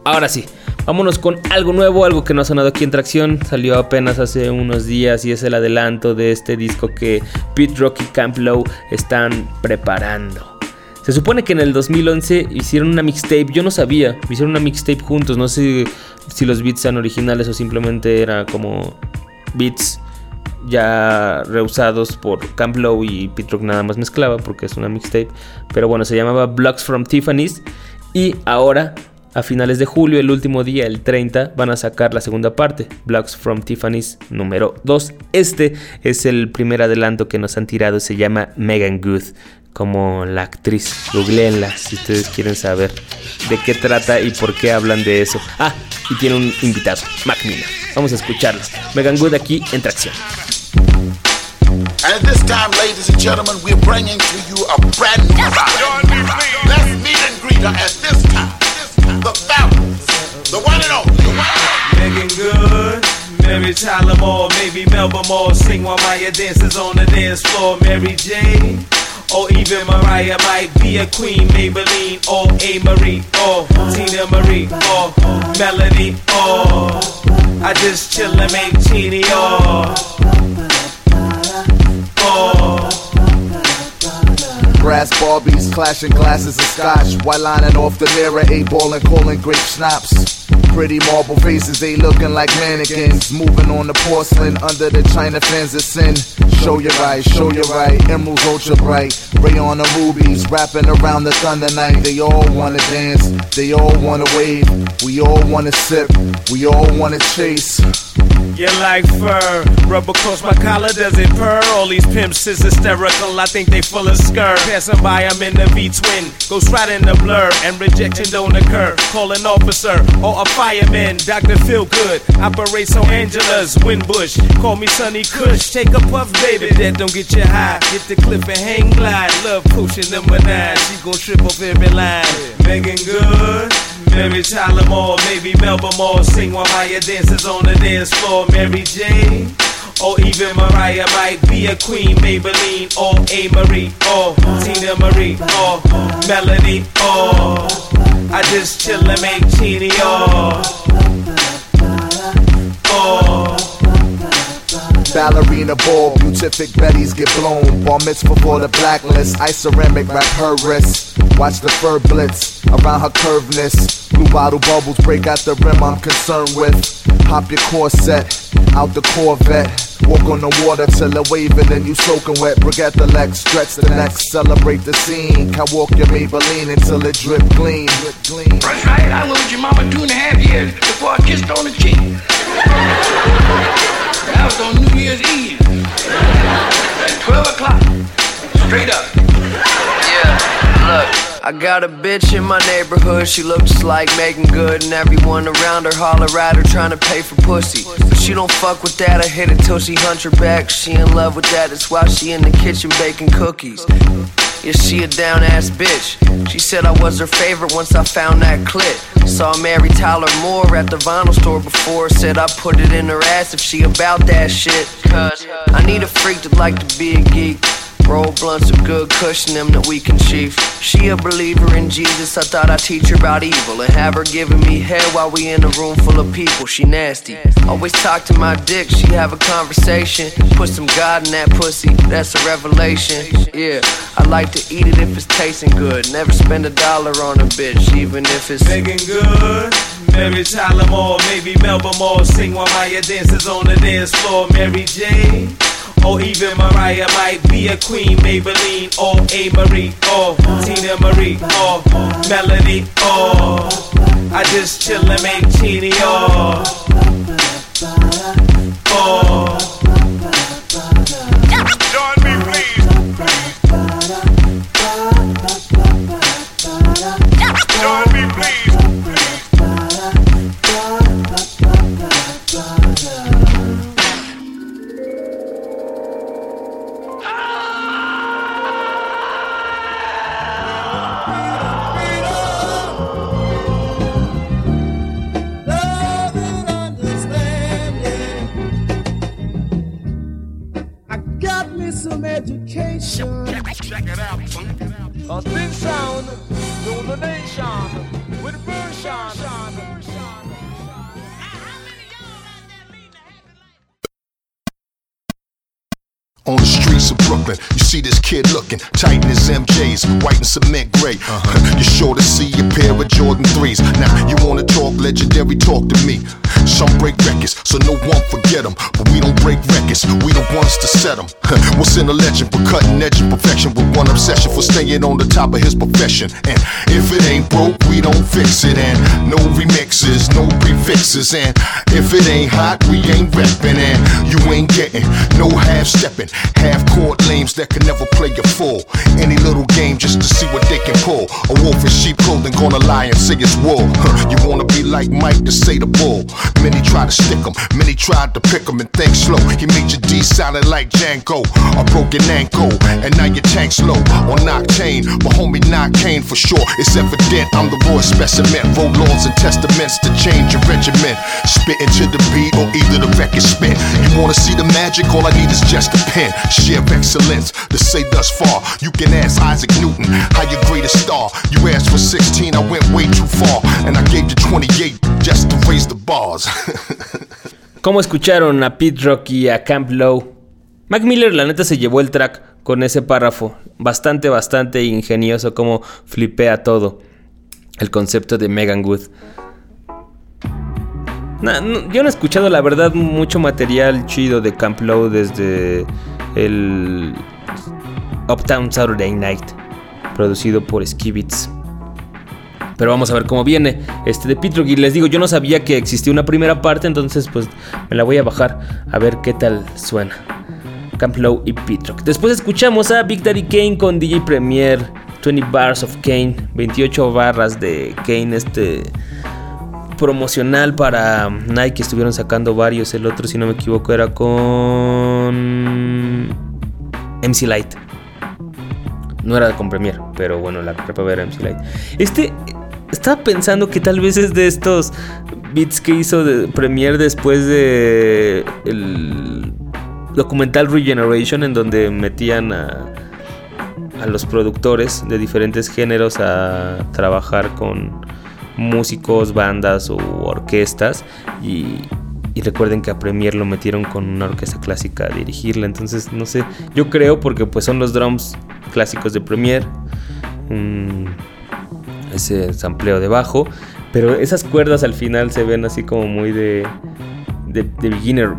Ahora sí, vámonos con algo nuevo, algo que no ha sonado aquí en Tracción. Salió apenas hace unos días y es el adelanto de este disco que Pete Rock y Camp Low están preparando. Se supone que en el 2011 hicieron una mixtape, yo no sabía, hicieron una mixtape juntos, no sé si los beats sean originales o simplemente era como beats ya reusados por Camp Low y Pete Rock nada más mezclaba porque es una mixtape. Pero bueno, se llamaba Blocks from Tiffany's y ahora a finales de julio, el último día, el 30, van a sacar la segunda parte, Blocks from Tiffany's número 2. Este es el primer adelanto que nos han tirado, se llama Megan Good, como la actriz. Googleenla si ustedes quieren saber de qué trata y por qué hablan de eso. Ah, y tiene un invitado, Mac Miller. Vamos a escucharlo. Megan Good aquí en Tracción. And at this time, ladies and gentlemen, we're bringing to you a brand new ride. Let's meet and greet her at this the one and only, the one Megan Good, Mary Tyler Moore, maybe Melba Moore. Sing while Maya dances on the dance floor. Mary J. Or even Mariah might be a queen, Maybelline, or A. Marie, or Tina Marie, or Melody, or I just chill and make teeny, or, or. Brass Barbies clashing glasses of scotch while lining off the mirror, eight ball and calling grape schnapps. Pretty marble faces, they looking like mannequins. Moving on the porcelain under the china fans of sin. Show your right, show your right. Emeralds ultra bright. Rayon the rubies, wrapping around the thunder night. They all wanna dance, they all wanna wave. We all wanna sip, we all wanna chase. You like fur, rubber across my collar, does it purr? All these pimps is hysterical, I think they full of skirt. Passing by, I'm in the V-twin, goes right in the blur, and rejection don't occur. Call an officer or a fireman, Dr. Feel Good, operates on Angela's Windbush. Call me Sonny Kush, take a puff, baby, that don't get you high. Hit the cliff and hang glide, love potion number nine, she gon' trip off every line. Megan Good. Mary Tyler Moore, maybe Melba Moore, sing while Maya dances on the dance floor. Mary J. Or even Mariah might be a queen, Maybelline, or A. Marie, or Tina Marie, or Melody, or I just chill and make teeny, or, ballerina ball, beatific betties get blown. Bar mitzvah for the blacklist, ice ceramic wrap her wrist. Watch the fur blitz around her curveness. Blue bottle bubbles break out the rim I'm concerned with. Pop your corset out the Corvette. Walk on the water till it waving and you soaking wet. Forget the legs, stretch the neck, celebrate the scene. Can walk your Maybelline until it drip clean. That's right, I with your mama two and a half years before I kissed on the cheek. That was on New Year's Eve. At 12 o'clock. Straight up. Look. I got a bitch in my neighborhood, she looks like Megan Good, and everyone around her holler at her trying to pay for pussy. But she don't fuck with that, I hit it till she hunch her back. She in love with that, that's why she in the kitchen baking cookies. Yeah, she a down ass bitch. She said I was her favorite once I found that clip. Saw Mary Tyler Moore at the vinyl store before. Said I put it in her ass if she about that shit. Cause I need a freak that like to be a geek. Roll blunts of good cushion them that we can chief. She a believer in Jesus, I thought I'd teach her about evil and have her giving me head while we in a room full of people. She nasty. Always talk to my dick, she have a conversation. Put some God in that pussy, that's a revelation. Yeah, I like to eat it if it's tasting good. Never spend a dollar on a bitch, even if it's making good. Mary Tyler Moore, maybe Melba Moore, sing while Maya dances on the dance floor. Mary J. Or even Mariah might be a queen, Maybelline, or A. Marie, or Tina Marie, or Melanie, or I just chill and make teeny, or. Me some education. Check it out. A big sound to the nation with version. On the streets of Brooklyn, you see this kid looking tight in his MJs, white and cement gray. Uh-huh. You're sure to see a pair of Jordan 3s. Now, you wanna talk legendary, talk to me. Some break records, so no one forget them. But we don't break records, we the ones to set them. What's in a legend for cutting edge and perfection with one obsession for staying on the top of his profession? And if it ain't broke, we don't fix it. And no remixes, no prefixes. And if it ain't hot, we ain't reppin'. And you ain't getting no half stepping. Half court lames that can never play a full. Any little game just to see what they can pull. A wolf in sheep clothing gonna lie and say it's wool. You wanna be like Mike to say the bull. Many try to stick him, many tried to pick him and think slow. He made your D sounding like Django. A broken ankle, and now your tank's low. On Octane, but homie knock Kane for sure. It's evident I'm the raw specimen. Roll laws and testaments to change your regiment. Spitting to the beat or either the record spin. You wanna see the magic? All I need is just a pen. Share excellence to say thus far. You can ask Isaac Newton how your greatest star. You asked for 16, I went way too far. And I gave you 28 just to raise the bars. Como escucharon a Pete Rock y a Camp Low, Mac Miller la neta se llevó el track con ese párrafo. Bastante, bastante ingenioso como flipea todo. El concepto de Megan Good. Yo no he escuchado la verdad mucho material chido de Camp Low desde el Uptown Saturday Night, producido por Skibits. Pero vamos a ver cómo viene este de Rock. Y les digo, yo no sabía que existía una primera parte, entonces pues me la voy a bajar a ver qué tal suena. Camp Low y Pete Rock. Después escuchamos a Big Daddy Kane con DJ Premier, 20 Bars of Kane, 28 barras de Kane, este promocional para Nike. Estuvieron sacando varios. El otro, si no me equivoco, era con MC Light. No era con Premiere, pero bueno, la prepa era MC Light. Este, estaba pensando que tal vez es de estos beats que hizo de Premiere después de el documental Regeneration, en donde metían a, a los productores de diferentes géneros a trabajar con músicos, bandas u orquestas y, y recuerden que a Premier lo metieron con una orquesta clásica a dirigirla. Entonces, no sé, yo creo porque pues son los drums clásicos de Premier. un- ese sampleo de bajo. Pero esas cuerdas al final se ven así como muy de, de, beginner.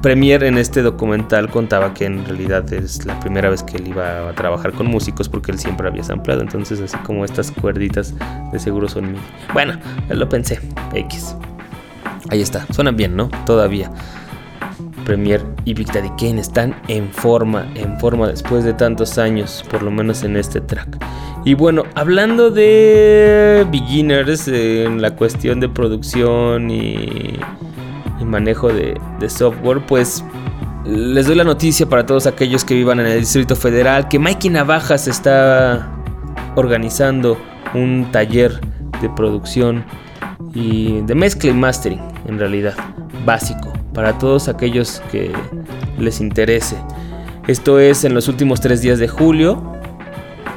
Premier en este documental contaba que en realidad es la primera vez que él iba a trabajar con músicos porque él siempre había sampleado. Entonces, así como estas cuerditas de seguro son MIDI. Bueno, lo pensé. X. Ahí está. Suenan bien, ¿no? Todavía. Premier y Big Daddy Kane están en forma, en forma después de tantos años, por lo menos en este track. Y bueno, hablando de beginners en la cuestión de producción y, y manejo de, de software, pues les doy la noticia para todos aquellos que vivan en el Distrito Federal que Mikey Navajas está organizando un taller de producción y de mezcla y mastering en realidad básico para todos aquellos que les interese. Esto es en los últimos tres días de julio.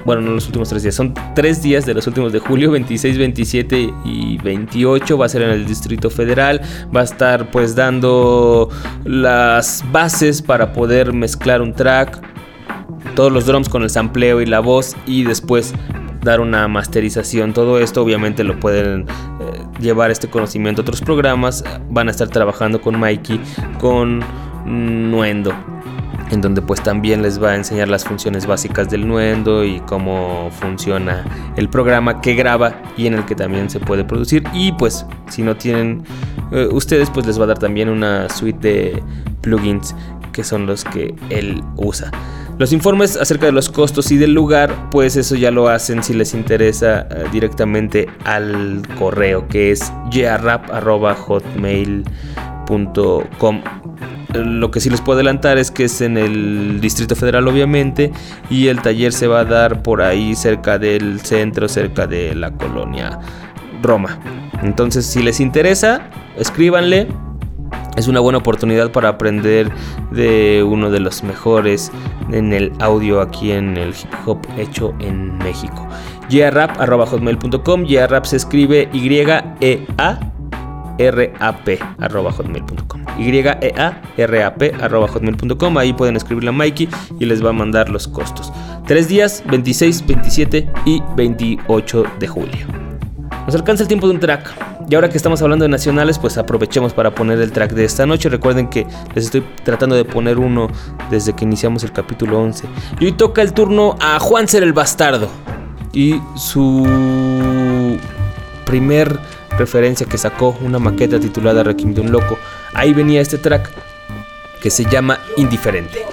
Bueno, no los últimos tres días, son tres días de los últimos de julio, 26, 27 y 28. Va a ser en el Distrito Federal. Va a estar pues dando las bases para poder mezclar un track. Todos los drums con el sampleo y la voz. Y después dar una masterización. Todo esto obviamente lo pueden eh, llevar este conocimiento a otros programas. Van a estar trabajando con Mikey, con Nuendo. En donde pues también les va a enseñar las funciones básicas del Nuendo y cómo funciona el programa que graba y en el que también se puede producir. Y pues si no tienen eh, ustedes pues les va a dar también una suite de plugins que son los que él usa. Los informes acerca de los costos y del lugar, pues eso ya lo hacen si les interesa eh, directamente al correo que es yarrap.hotmail.com. Lo que sí les puedo adelantar es que es en el Distrito Federal obviamente y el taller se va a dar por ahí cerca del centro, cerca de la colonia Roma. Entonces si les interesa, escríbanle, es una buena oportunidad para aprender de uno de los mejores en el audio aquí en el hip hop hecho en México. yarrap.hotmail.com Yarrap se escribe Y-E-A R-A-P arroba hotmail.com Y-E-A-R-A-P arroba hotmail.com Ahí pueden escribirle a Mikey y les va a mandar los costos. Tres días, 26, 27 y 28 de julio. Nos alcanza el tiempo de un track. Y ahora que estamos hablando de nacionales, pues aprovechemos para poner el track de esta noche. Recuerden que les estoy tratando de poner uno desde que iniciamos el capítulo 11. Y hoy toca el turno a Juan Ser el Bastardo. Y su primer referencia que sacó, una maqueta titulada Requiem de un Loco. Ahí venía este track que se llama Indiferente.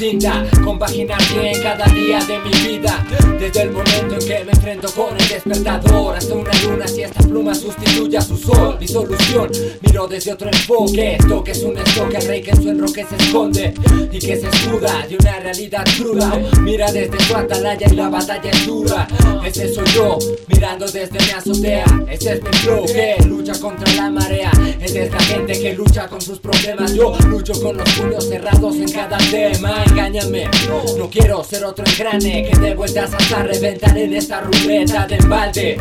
Tinta, compaginar bien cada día de mi vida. Desde el momento en que me enfrento con el despertador, hasta una luna si esta pluma sustituye a su sol. Mi solución, miro desde otro enfoque. Esto que es un estoque, rey que en su enroque se esconde y que se escuda de una realidad cruda. Mira desde su atalaya y la batalla es dura. Ese soy yo, mirando desde mi azotea. Ese es mi flow que lucha contra la marea. Es esta gente que lucha con sus problemas. Yo lucho con los puños cerrados en cada tema. Engáñame, no quiero ser otro engrane que de vueltas hasta reventar en esta ruleta de embalde.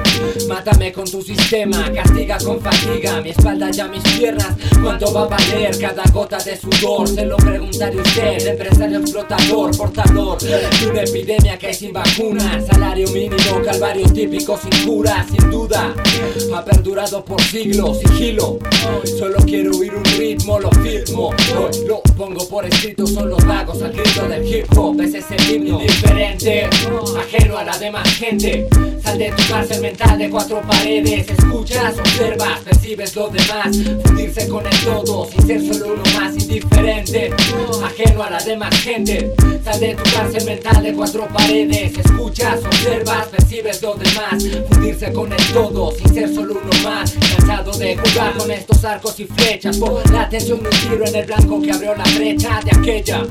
Mátame con tu sistema, castiga con fatiga mi espalda y a mis piernas. ¿Cuánto va a valer cada gota de sudor? Se lo preguntaré usted, empresario explotador, portador de una epidemia que hay sin vacunas. Salario mínimo, calvario típico sin cura, sin duda. Ha perdurado por siglos, sigilo. Solo quiero oír un ritmo, lo firmo. Hoy lo pongo por escrito, son los vagos al grito del hip hop. Ese es el himno diferente, ajeno a la demás gente. Sal de tu cárcel mental de cuatro paredes. Escuchas, observas, percibes lo demás. Fundirse con el todo, sin ser solo uno más indiferente. Ajeno a la demás gente. Sal de tu cárcel mental de cuatro paredes. Escuchas, observas, percibes lo demás. Fundirse con el todo, sin ser solo uno más. Cansado de jugar con estos arcos y flechas. Por la atención de un tiro en el blanco que abrió la brecha de aquella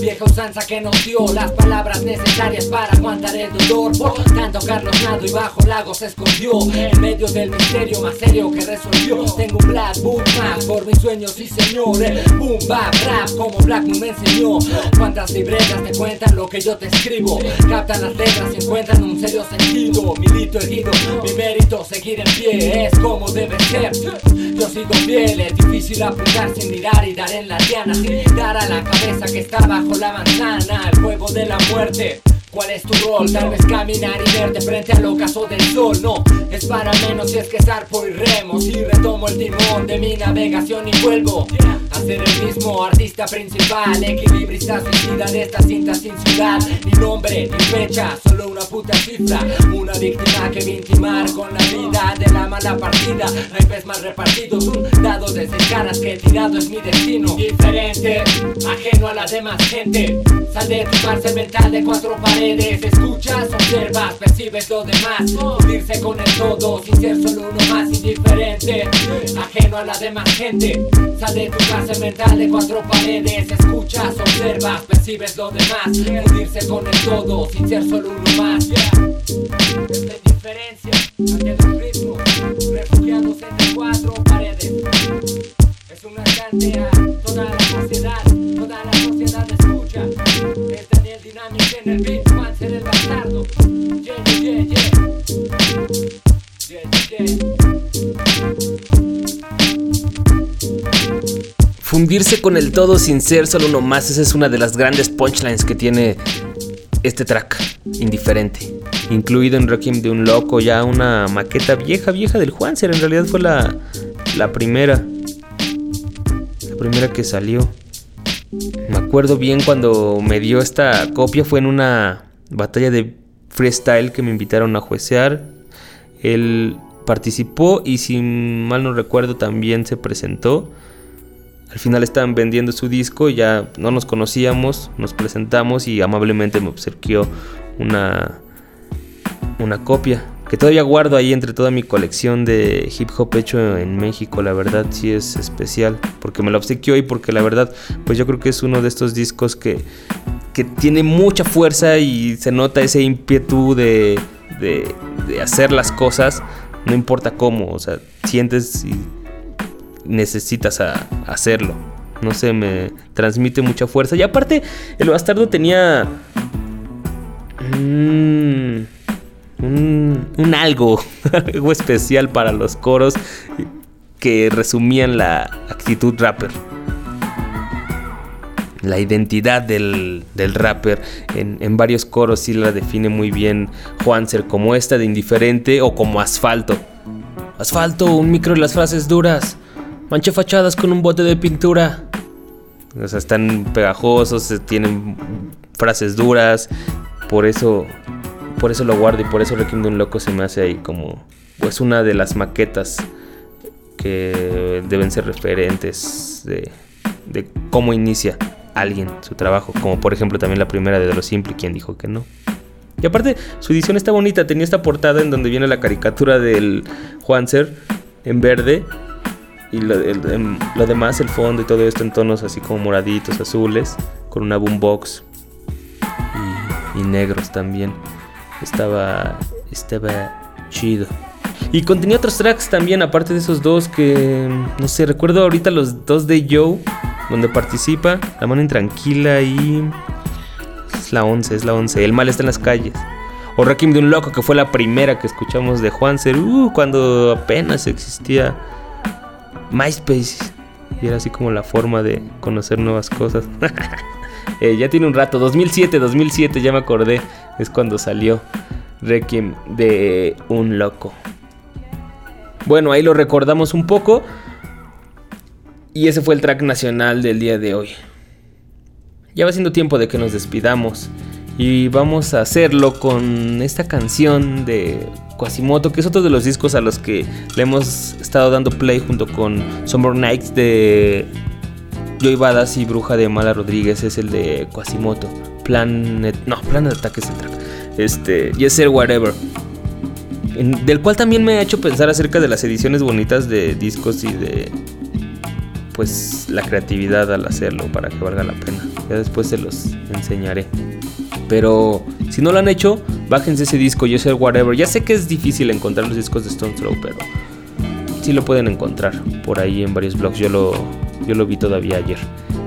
vieja usanza que nos dio las palabras necesarias para aguantar el dolor. Por tanto, Carlos y bajo lago se escondió. En medio del misterio más serio que resolvió. Tengo un black book por mis sueños y señores. Boom, bap, rap como Black me enseñó. Cuántas libretas te cuentan lo que yo te escribo. Captan las letras y encuentran un serio sentido. Milito erguido, mi mérito seguir en pie. Es como debe ser. Yo sigo fiel, es difícil apuntar sin mirar y dar en la diana Sin dar a la cabeza que está bajo la manzana. El juego de la muerte ¿Cuál es tu rol? Tal vez caminar y verte frente al ocaso del sol. No, es para menos si es que zarpo y remo. Si retomo el timón de mi navegación y vuelvo a ser el mismo artista principal Equilibrista suicida de esta cinta sin ciudad. Ni nombre, ni fecha, solo una puta cifra. Una víctima que vi intimar con la vida de la mala partida. Naipes mal repartidos, un dado de seis caras que tirado es mi destino. Diferente, ajeno a la demás gente. Sal de tu cárcel mental de cuatro paredes. Escuchas, observas, percibes lo demás. Unirse con el todo sin ser solo uno más. Indiferente Ajeno a la demás gente. Sal tu cárcel mental de cuatro paredes Escuchas, observas, percibes lo demás. Unirse con el todo sin ser solo uno más. Es la indiferencia ante ritmo Refugiados entre cuatro paredes. Es una cante a toda la sociedad Toda la sociedad escucha. Es Daniel Dynamic en el beat Juan ser el bastardo. Yeah, yeah, yeah, yeah Yeah, Fundirse con el todo sin ser solo uno más, esa es una de las grandes punchlines que tiene este track, indiferente. Incluido en Requiem de un Loco, ya una maqueta vieja, vieja del Juanser. En realidad fue la, la primera. La primera que salió. Me acuerdo bien cuando me dio esta copia, fue en una batalla de freestyle que me invitaron a juecear. Él participó y si mal no recuerdo también se presentó. Al final estaban vendiendo su disco, ya no nos conocíamos, nos presentamos y amablemente me obsequió una, una copia. Que todavía guardo ahí entre toda mi colección de hip hop hecho en México, la verdad sí es especial, porque me lo obsequió y porque la verdad, pues yo creo que es uno de estos discos que, que tiene mucha fuerza y se nota ese ímpetu de, de, de hacer las cosas, no importa cómo, o sea, sientes y necesitas hacerlo. No sé, me transmite mucha fuerza. Y aparte, el bastardo tenía. mm, un, algo, algo especial para los coros que resumían la actitud rapper. La identidad del, del rapper en, en varios coros sí la define muy bien Juanser, como esta de indiferente o como asfalto. Asfalto, un micro y las frases duras. Manché fachadas con un bote de pintura. O sea, están pegajosos, eh, tienen frases duras. Por eso, por eso lo guardo y por eso Requiem de un Loco se me hace ahí como, pues una de las maquetas que deben ser referentes de, de cómo inicia alguien su trabajo. Como por ejemplo también la primera de Lo Simple, quien dijo que no. Y aparte, su edición está bonita. Tenía esta portada en donde viene la caricatura del Juanser en verde y lo, el- em, lo demás, el fondo y todo esto en tonos así como moraditos, azules, con una boombox y, negros también. Estaba, estaba chido. Y contenía otros tracks también, aparte de esos dos que, no sé, recuerdo ahorita los dos de Joe, donde participa, La mano intranquila y... Es la 11, es la 11, El mal está en las calles. O Requiem de un loco, que fue la primera que escuchamos de Juanser, uh, cuando apenas existía MySpace. Y era así como la forma de conocer nuevas cosas. Eh, ya tiene un rato, 2007, 2007, ya me acordé. Es cuando salió Requiem de un loco. Bueno, ahí lo recordamos un poco. Y ese fue el track nacional del día de hoy. Ya va siendo tiempo de que nos despidamos. Y vamos a hacerlo con esta canción de Quasimoto, que es otro de los discos a los que le hemos estado dando play junto con Summer Nights de Joy Badass y Bruja de Mala Rodríguez. Es el de Quasimoto. Planet. No, Planet Attack es el track. Este. Yes Sir Whatever. Del cual también me ha hecho pensar acerca de las ediciones bonitas de discos y de pues la creatividad al hacerlo para que valga la pena. Ya después se los enseñaré. Pero si no lo han hecho, bájense ese disco, Yo sé Whatever. Ya sé que es difícil encontrar los discos de Stone Throw, pero sí lo pueden encontrar por ahí en varios blogs. Yo lo, yo lo vi todavía ayer.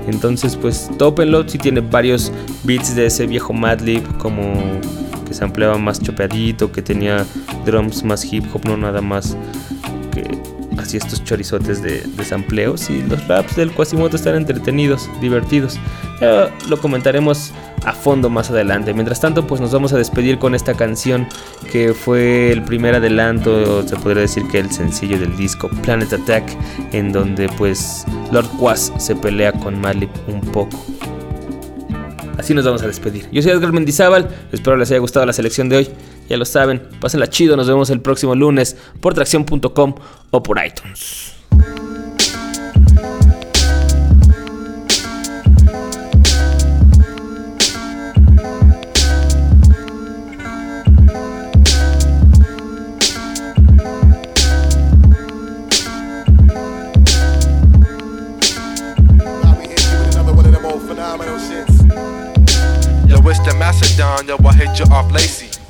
Entonces, pues, tópenlo. Si tiene varios beats de ese viejo Madlib, como que se ampliaba más chopeadito, que tenía drums más hip hop, no nada más así estos chorizotes de, de sampleos. Y los raps del Quasimoto están entretenidos, divertidos. Ya lo comentaremos a fondo más adelante. Mientras tanto, pues nos vamos a despedir con esta canción que fue el primer adelanto, se podría decir que el sencillo del disco Planet Attack, en donde pues Lord Quas se pelea con Malip un poco. Así nos vamos a despedir. Yo soy Edgar Mendizábal, espero les haya gustado la selección de hoy. Ya lo saben, pásenla chido, nos vemos el próximo lunes por tracción.com o por iTunes.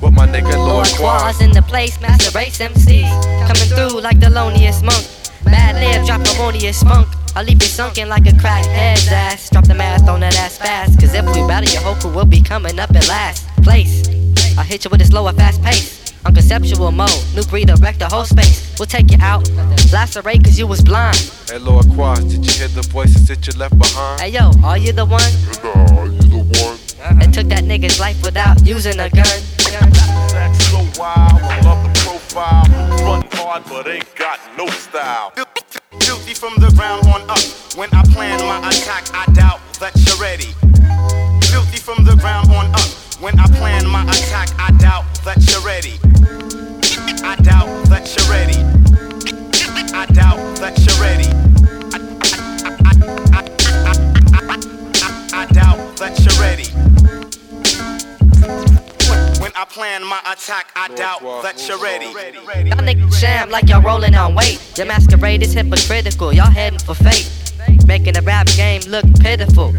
With my nigga Lord Lord Quaz in the place, master race MC. Coming through like the loneliest monk. Bad lib, drop harmonious spunk. I'll leave you sunken like a crackhead's ass. Drop the math on that ass fast. Cause if we battle, your whole crew will be coming up in last place. I'll hit you with a slower, fast pace. On conceptual mode, new breed will wreck the whole space. We'll take you out, lacerate cause you was blind. Hey Lord Quas, did you hear the voices that you left behind? Hey yo, are you the one? The took that nigga's life without using a gun. Sex so wild, I love the profile. Front hard, but ain't got no style. Guilty from the ground on up. When I plan my attack, I doubt that you're ready. Guilty from the ground on up. When I plan my attack, I doubt that you're ready. I doubt that you're ready. I doubt that you're ready. I doubt that you're plan my attack, I doubt that you're ready. Y'all niggas sham like y'all rolling on weight. Your masquerade is hypocritical. Y'all heading for fate. Making the rap game look pitiful.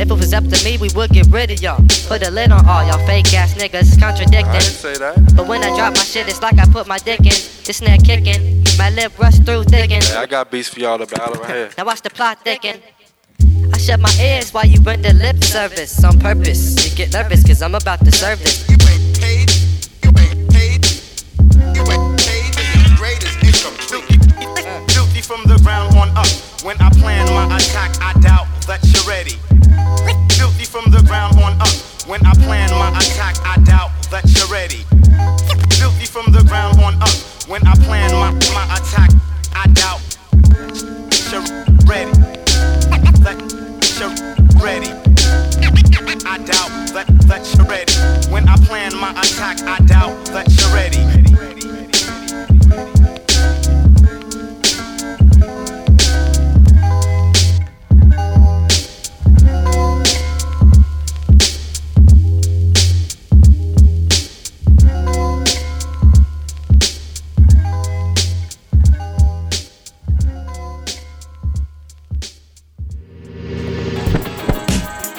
If it was up to me, we would get rid of y'all. Put a lid on all y'all fake ass niggas contradicting. I didn't say that. But when I drop my shit, it's like I put my dick in. This neck kicking, my lip rush through thicken. Hey, I got beats for y'all to battle right here. Now watch the plot thicken. I shut my ears while you render lip service on purpose. You get nervous cause I'm about to serve this. Attack, I doubt that you're ready. Guilty from the ground on up. When I plan my, my attack, I doubt you're ready. That you're ready.